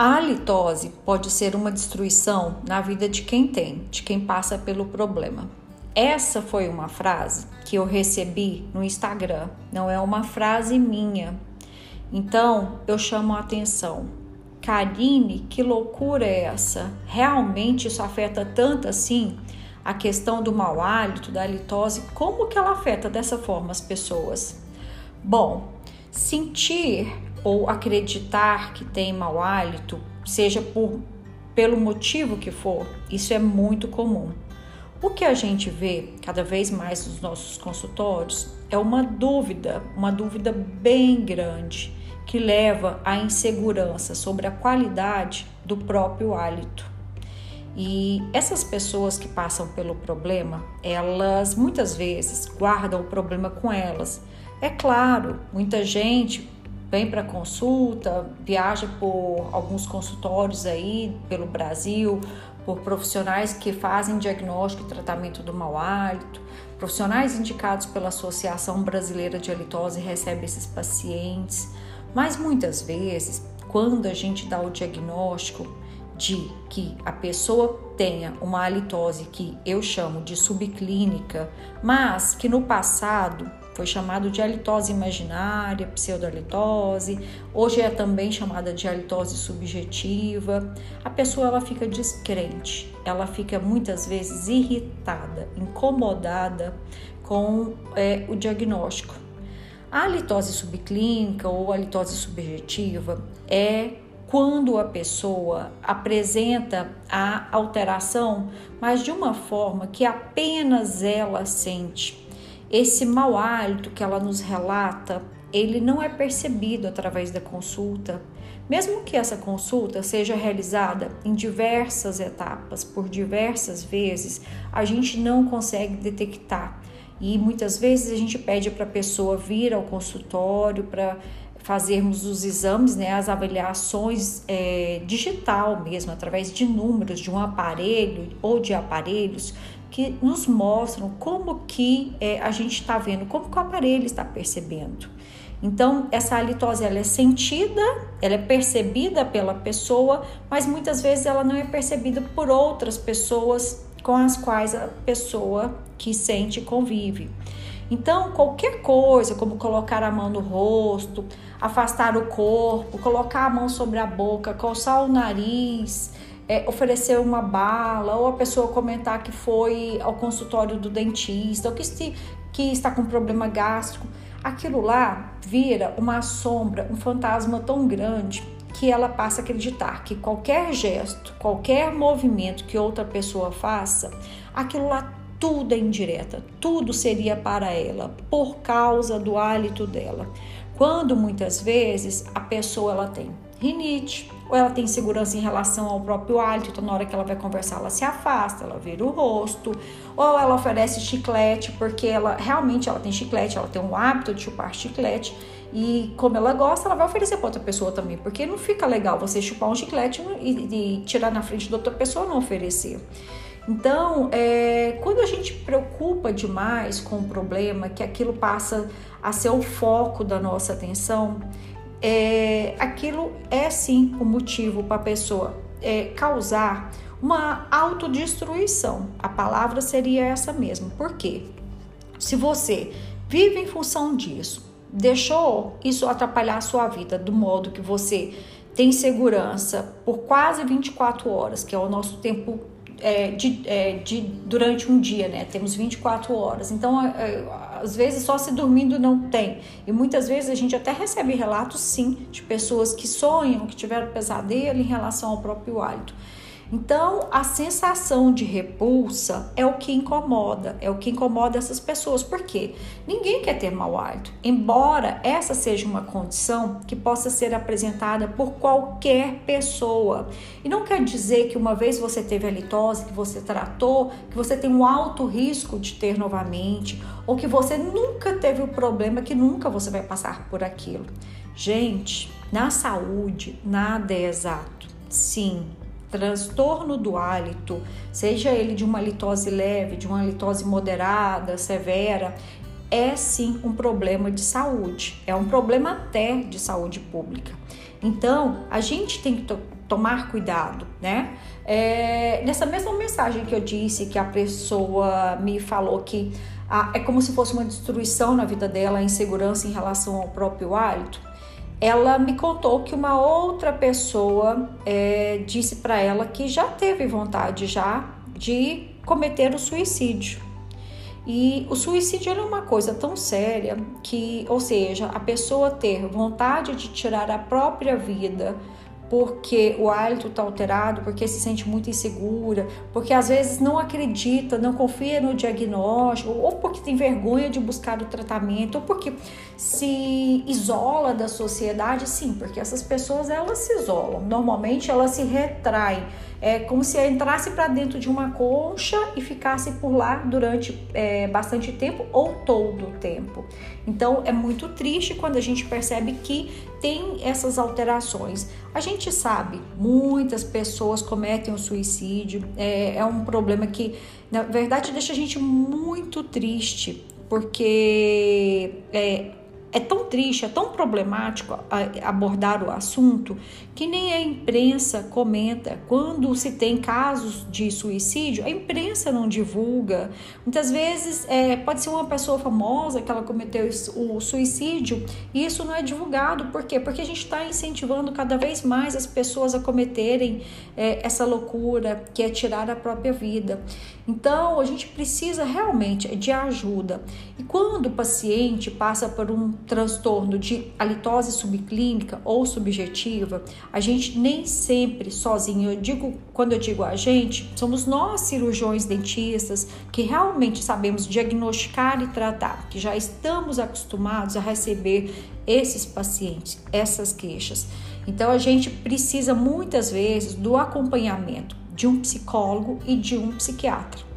A halitose pode ser uma destruição na vida de quem tem, de quem passa pelo problema. Essa foi uma frase que eu recebi no Instagram, não é uma frase minha. Então eu chamo a atenção. Karine, que loucura é essa? Realmente isso afeta tanto assim a questão do mau hálito, da halitose? Como que ela afeta dessa forma as pessoas? Bom, sentir ou acreditar que tem mau hálito, seja por pelo motivo que for, isso é muito comum. O que a gente vê cada vez mais nos nossos consultórios é uma dúvida, uma dúvida bem grande, que leva à insegurança sobre a qualidade do próprio hálito. E essas pessoas que passam pelo problema, elas muitas vezes guardam o problema com elas. É claro, muita gente vem para consulta, viaja por alguns consultórios aí pelo Brasil, por profissionais que fazem diagnóstico e tratamento do mau hálito, profissionais indicados pela Associação Brasileira de Halitose recebem esses pacientes, mas muitas vezes, quando a gente dá o diagnóstico de que a pessoa tenha uma halitose que eu chamo de subclínica, mas que no passado foi chamado de halitose imaginária, pseudohalitose, hoje é também chamada de halitose subjetiva. A pessoa ela fica descrente, ela fica muitas vezes irritada, incomodada com é, o diagnóstico. A halitose subclínica ou halitose subjetiva é quando a pessoa apresenta a alteração, mas de uma forma que apenas ela sente esse mau hálito que ela nos relata, ele não é percebido através da consulta. Mesmo que essa consulta seja realizada em diversas etapas, por diversas vezes, a gente não consegue detectar. E muitas vezes a gente pede para a pessoa vir ao consultório para fazermos os exames, né, as avaliações é, digital mesmo, através de números de um aparelho ou de aparelhos, que nos mostram como que é, a gente está vendo, como que o aparelho está percebendo. Então, essa halitose ela é sentida, ela é percebida pela pessoa, mas muitas vezes ela não é percebida por outras pessoas com as quais a pessoa que sente convive. Então, qualquer coisa, como colocar a mão no rosto, afastar o corpo, colocar a mão sobre a boca, coçar o nariz, é, oferecer uma bala, ou a pessoa comentar que foi ao consultório do dentista, ou que, que está com problema gástrico, aquilo lá vira uma sombra, um fantasma tão grande que ela passa a acreditar que qualquer gesto, qualquer movimento que outra pessoa faça, aquilo lá tudo é indireta, tudo seria para ela por causa do hálito dela. Quando muitas vezes a pessoa ela tem rinite, ou ela tem segurança em relação ao próprio hálito, então na hora que ela vai conversar, ela se afasta, ela vira o rosto, ou ela oferece chiclete, porque ela realmente ela tem chiclete, ela tem um hábito de chupar chiclete, e como ela gosta, ela vai oferecer para outra pessoa também, porque não fica legal você chupar um chiclete e, e tirar na frente de outra pessoa não oferecer. Então, é, quando a gente preocupa demais com o problema, que aquilo passa a ser o foco da nossa atenção, é, aquilo é sim o motivo para a pessoa é, causar uma autodestruição. A palavra seria essa mesmo. Por quê? Se você vive em função disso, deixou isso atrapalhar a sua vida do modo que você tem segurança por quase 24 horas, que é o nosso tempo é, de, é, de, durante um dia, né? Temos 24 horas. Então, às vezes, só se dormindo não tem. E muitas vezes a gente até recebe relatos, sim, de pessoas que sonham, que tiveram pesadelo em relação ao próprio hálito. Então, a sensação de repulsa é o que incomoda, é o que incomoda essas pessoas. Por quê? Ninguém quer ter mau hálito, embora essa seja uma condição que possa ser apresentada por qualquer pessoa. E não quer dizer que uma vez você teve a litose, que você tratou, que você tem um alto risco de ter novamente, ou que você nunca teve o problema, que nunca você vai passar por aquilo. Gente, na saúde, nada é exato. Sim, transtorno do hálito, seja ele de uma litose leve, de uma litose moderada, severa, é sim um problema de saúde, é um problema até de saúde pública. Então, a gente tem que to tomar cuidado, né? É, nessa mesma mensagem que eu disse que a pessoa me falou que ah, é como se fosse uma destruição na vida dela, a insegurança em relação ao próprio hálito. Ela me contou que uma outra pessoa é, disse para ela que já teve vontade já de cometer o suicídio. E o suicídio é uma coisa tão séria que, ou seja, a pessoa ter vontade de tirar a própria vida porque o hálito está alterado, porque se sente muito insegura, porque às vezes não acredita, não confia no diagnóstico, ou porque tem vergonha de buscar o tratamento, ou porque se isola da sociedade, sim, porque essas pessoas elas se isolam. Normalmente elas se retraem é como se entrasse para dentro de uma concha e ficasse por lá durante é, bastante tempo ou todo o tempo. Então é muito triste quando a gente percebe que tem essas alterações. A gente sabe, muitas pessoas cometem o suicídio, é, é um problema que, na verdade, deixa a gente muito triste, porque é, é tão triste, é tão problemático abordar o assunto que nem a imprensa comenta. Quando se tem casos de suicídio, a imprensa não divulga. Muitas vezes é, pode ser uma pessoa famosa que ela cometeu o suicídio e isso não é divulgado. Por quê? Porque a gente está incentivando cada vez mais as pessoas a cometerem é, essa loucura que é tirar a própria vida. Então, a gente precisa realmente de ajuda. E quando o paciente passa por um transtorno de halitose subclínica ou subjetiva, a gente nem sempre sozinho, eu digo, quando eu digo a gente, somos nós cirurgiões dentistas que realmente sabemos diagnosticar e tratar, que já estamos acostumados a receber esses pacientes, essas queixas. Então a gente precisa muitas vezes do acompanhamento de um psicólogo e de um psiquiatra.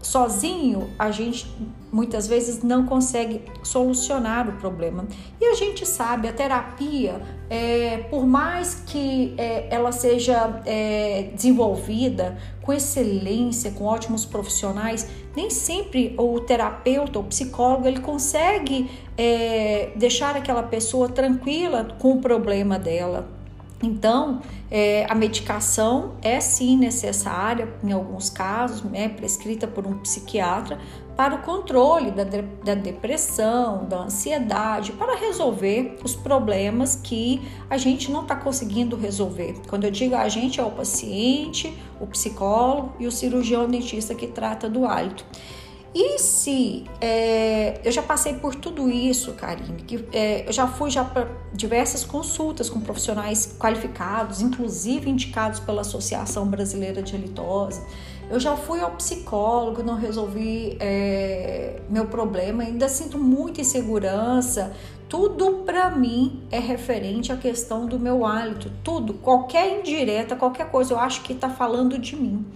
Sozinho, a gente muitas vezes não consegue solucionar o problema. E a gente sabe, a terapia, é, por mais que é, ela seja é, desenvolvida com excelência, com ótimos profissionais, nem sempre o terapeuta, o psicólogo, ele consegue é, deixar aquela pessoa tranquila com o problema dela. Então, é, a medicação é sim necessária, em alguns casos, né, prescrita por um psiquiatra, para o controle da, de, da depressão, da ansiedade, para resolver os problemas que a gente não está conseguindo resolver. Quando eu digo a gente, é o paciente, o psicólogo e o cirurgião dentista que trata do hálito. E se é, eu já passei por tudo isso, Karine, que é, eu já fui já para diversas consultas com profissionais qualificados, inclusive indicados pela Associação Brasileira de Halitose. Eu já fui ao psicólogo, não resolvi é, meu problema, ainda sinto muita insegurança. Tudo para mim é referente à questão do meu hálito, tudo, qualquer indireta, qualquer coisa, eu acho que está falando de mim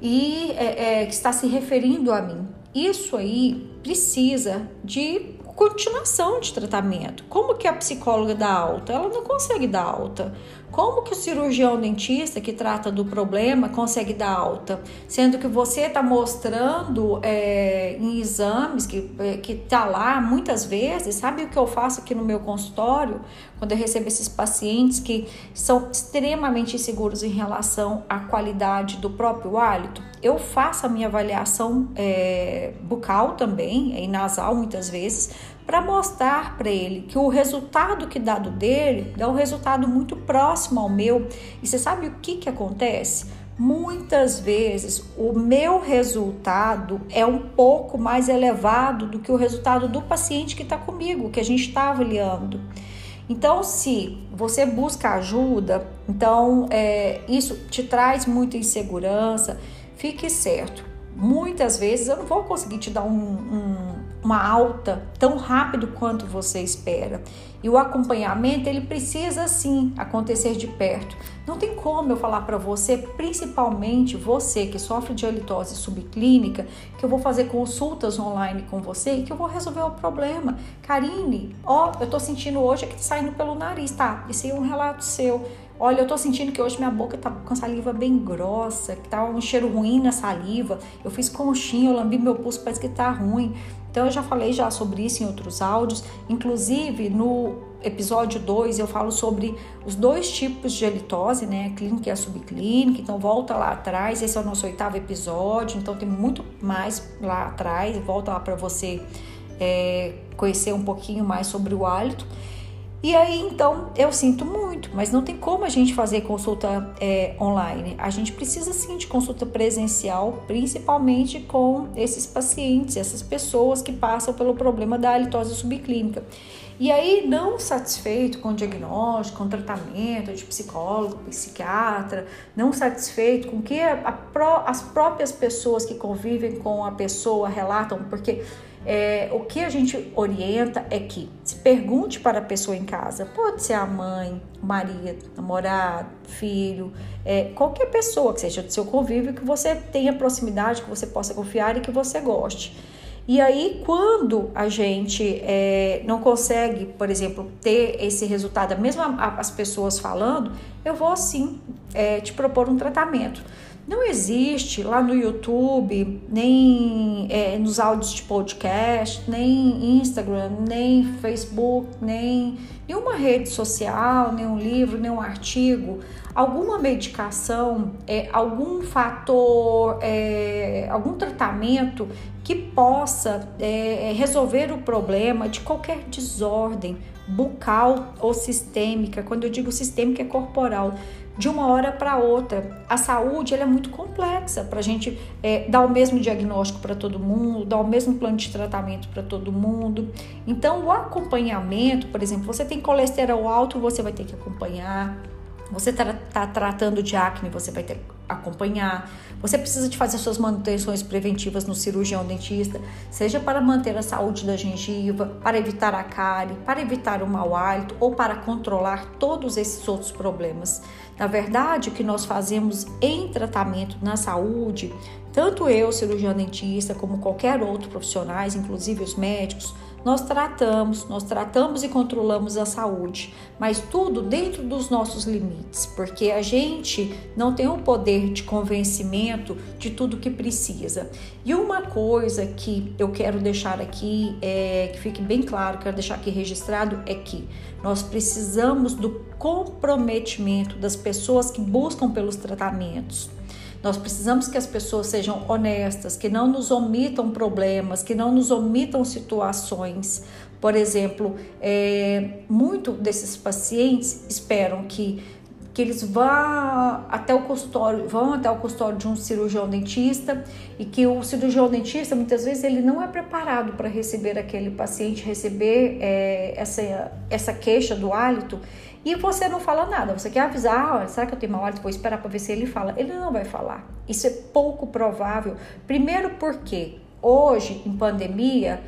e é, é, que está se referindo a mim. Isso aí precisa de continuação de tratamento. Como que a psicóloga dá alta? Ela não consegue dar alta. Como que o cirurgião dentista que trata do problema consegue dar alta? Sendo que você está mostrando é, em exames que, é, que tá lá muitas vezes, sabe o que eu faço aqui no meu consultório? Quando eu recebo esses pacientes que são extremamente inseguros em relação à qualidade do próprio hálito, eu faço a minha avaliação é, bucal também, e nasal muitas vezes, para mostrar para ele que o resultado que dado dele é um resultado muito próximo ao meu. E você sabe o que, que acontece? Muitas vezes o meu resultado é um pouco mais elevado do que o resultado do paciente que está comigo, que a gente está avaliando. Então, se você busca ajuda, então é, isso te traz muita insegurança, fique certo. Muitas vezes eu não vou conseguir te dar um, um uma alta tão rápido quanto você espera. E o acompanhamento, ele precisa sim acontecer de perto. Não tem como eu falar para você, principalmente você que sofre de halitose subclínica, que eu vou fazer consultas online com você e que eu vou resolver o problema. Karine, ó, eu tô sentindo hoje que tá saindo pelo nariz, tá? Esse é um relato seu. Olha, eu tô sentindo que hoje minha boca tá com saliva bem grossa, que tá um cheiro ruim na saliva. Eu fiz conchinha, eu lambi meu pulso, parece que tá ruim. Então eu já falei já sobre isso em outros áudios, inclusive no episódio 2 eu falo sobre os dois tipos de halitose, né? A clínica e a subclínica. Então volta lá atrás, esse é o nosso oitavo episódio, então tem muito mais lá atrás. Volta lá para você é, conhecer um pouquinho mais sobre o hálito. E aí, então, eu sinto muito, mas não tem como a gente fazer consulta é, online. A gente precisa sim de consulta presencial, principalmente com esses pacientes, essas pessoas que passam pelo problema da halitose subclínica. E aí, não satisfeito com o diagnóstico, com o tratamento de psicólogo, psiquiatra, não satisfeito com o que a, a, as próprias pessoas que convivem com a pessoa relatam, porque é, o que a gente orienta é que se pergunte para a pessoa em casa, pode ser a mãe, o marido, namorado, filho, é, qualquer pessoa que seja do seu convívio, que você tenha proximidade, que você possa confiar e que você goste. E aí, quando a gente é, não consegue, por exemplo, ter esse resultado, mesmo as pessoas falando, eu vou sim é, te propor um tratamento. Não existe lá no YouTube, nem é, nos áudios de podcast, nem Instagram, nem Facebook, nem nenhuma rede social, nenhum livro, nenhum artigo, alguma medicação, é, algum fator, é, algum tratamento que possa é, resolver o problema de qualquer desordem bucal ou sistêmica. Quando eu digo sistêmica, é corporal de uma hora para outra. A saúde é muito complexa para a gente é, dar o mesmo diagnóstico para todo mundo, dar o mesmo plano de tratamento para todo mundo. Então, o acompanhamento, por exemplo, você tem colesterol alto, você vai ter que acompanhar. Você está tá tratando de acne, você vai ter que acompanhar. Você precisa de fazer suas manutenções preventivas no cirurgião dentista, seja para manter a saúde da gengiva, para evitar a cárie, para evitar o mau hálito ou para controlar todos esses outros problemas. Na verdade, o que nós fazemos em tratamento na saúde, tanto eu, cirurgião dentista, como qualquer outro profissionais, inclusive os médicos, nós tratamos, nós tratamos e controlamos a saúde, mas tudo dentro dos nossos limites, porque a gente não tem o poder de convencimento de tudo que precisa. E uma coisa que eu quero deixar aqui, é, que fique bem claro, quero deixar aqui registrado, é que nós precisamos do comprometimento das pessoas que buscam pelos tratamentos. Nós precisamos que as pessoas sejam honestas, que não nos omitam problemas, que não nos omitam situações. Por exemplo, é, muito desses pacientes esperam que que eles vão até o consultório, vão até o consultório de um cirurgião dentista e que o cirurgião dentista muitas vezes ele não é preparado para receber aquele paciente, receber é, essa, essa queixa do hálito e você não fala nada. Você quer avisar, ah, será que eu tenho mau hálito? Vou esperar para ver se ele fala. Ele não vai falar. Isso é pouco provável. Primeiro porque hoje em pandemia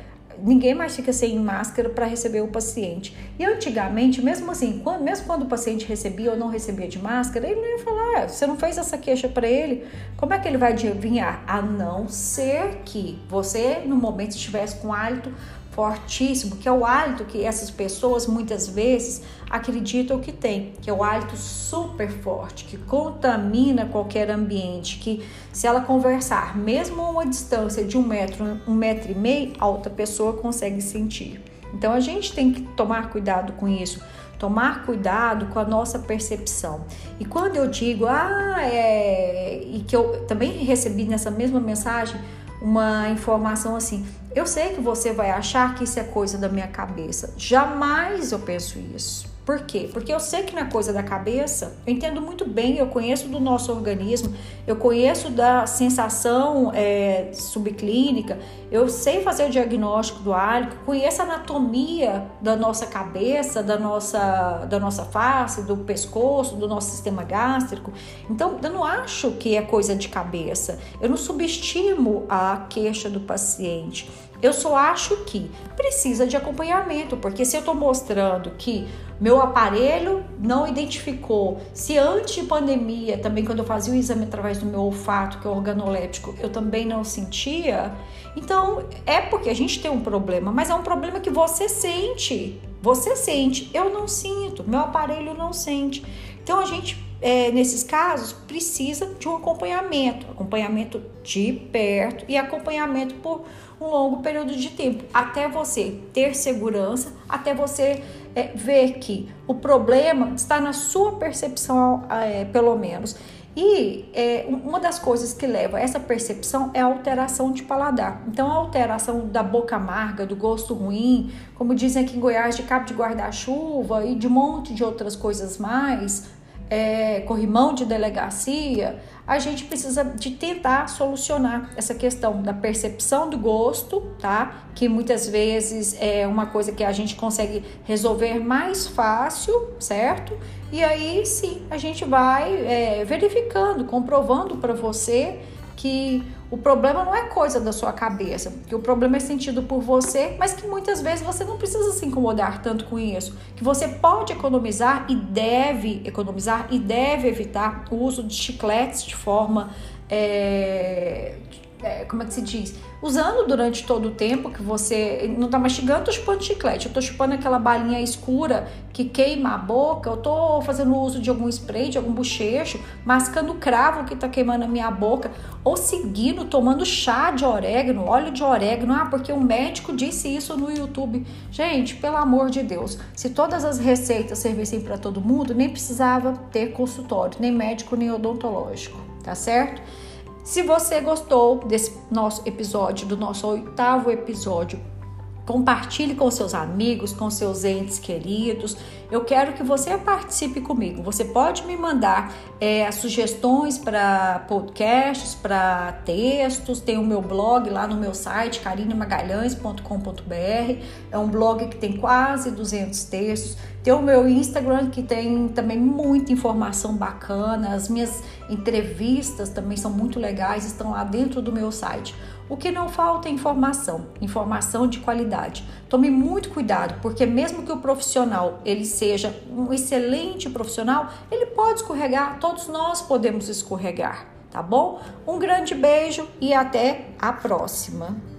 ninguém mais fica sem máscara para receber o paciente. E antigamente, mesmo assim, quando, mesmo quando o paciente recebia ou não recebia de máscara, ele não ia falar, ah, você não fez essa queixa para ele, como é que ele vai adivinhar? A não ser que você, no momento, estivesse com hálito fortíssimo, que é o hálito que essas pessoas muitas vezes acreditam que tem, que é o hálito super forte, que contamina qualquer ambiente, que se ela conversar, mesmo a uma distância de um metro, um metro e meio, a outra pessoa consegue sentir. Então a gente tem que tomar cuidado com isso, tomar cuidado com a nossa percepção. E quando eu digo, ah, é. E que eu também recebi nessa mesma mensagem uma informação assim: eu sei que você vai achar que isso é coisa da minha cabeça. Jamais eu penso isso. Por quê? Porque eu sei que é coisa da cabeça, eu entendo muito bem, eu conheço do nosso organismo, eu conheço da sensação é, subclínica, eu sei fazer o diagnóstico do hálito, conheço a anatomia da nossa cabeça, da nossa, da nossa face, do pescoço, do nosso sistema gástrico. Então, eu não acho que é coisa de cabeça, eu não subestimo a queixa do paciente. Eu só acho que precisa de acompanhamento, porque se eu estou mostrando que meu aparelho não identificou, se antes de pandemia, também quando eu fazia o exame através do meu olfato, que é organoléptico, eu também não sentia, então é porque a gente tem um problema, mas é um problema que você sente. Você sente, eu não sinto, meu aparelho não sente. Então a gente é, nesses casos, precisa de um acompanhamento, acompanhamento de perto e acompanhamento por um longo período de tempo, até você ter segurança, até você é, ver que o problema está na sua percepção, é, pelo menos. E é, uma das coisas que leva a essa percepção é a alteração de paladar. Então, a alteração da boca amarga, do gosto ruim, como dizem aqui em Goiás, de cabo de guarda-chuva e de um monte de outras coisas mais, é, corrimão de delegacia, a gente precisa de tentar solucionar essa questão da percepção do gosto, tá? Que muitas vezes é uma coisa que a gente consegue resolver mais fácil, certo? E aí sim a gente vai é, verificando, comprovando para você que o problema não é coisa da sua cabeça, que o problema é sentido por você, mas que muitas vezes você não precisa se incomodar tanto com isso, que você pode economizar e deve economizar e deve evitar o uso de chicletes de forma é, é, como é que se diz? Usando durante todo o tempo que você não tá mastigando, eu tô chupando chiclete, eu tô chupando aquela balinha escura que queima a boca, eu tô fazendo uso de algum spray, de algum bochecho, mascando cravo que tá queimando a minha boca, ou seguindo, tomando chá de orégano, óleo de orégano, ah, porque um médico disse isso no YouTube. Gente, pelo amor de Deus, se todas as receitas servissem para todo mundo, nem precisava ter consultório, nem médico, nem odontológico, tá certo? Se você gostou desse nosso episódio, do nosso oitavo episódio, compartilhe com seus amigos, com seus entes queridos. Eu quero que você participe comigo. Você pode me mandar é, sugestões para podcasts, para textos. Tem o meu blog lá no meu site, carinemagalhães.com.br. É um blog que tem quase 200 textos. Tem o meu Instagram que tem também muita informação bacana. As minhas entrevistas também são muito legais, estão lá dentro do meu site. O que não falta é informação, informação de qualidade. Tome muito cuidado, porque mesmo que o profissional ele seja um excelente profissional, ele pode escorregar, todos nós podemos escorregar, tá bom? Um grande beijo e até a próxima.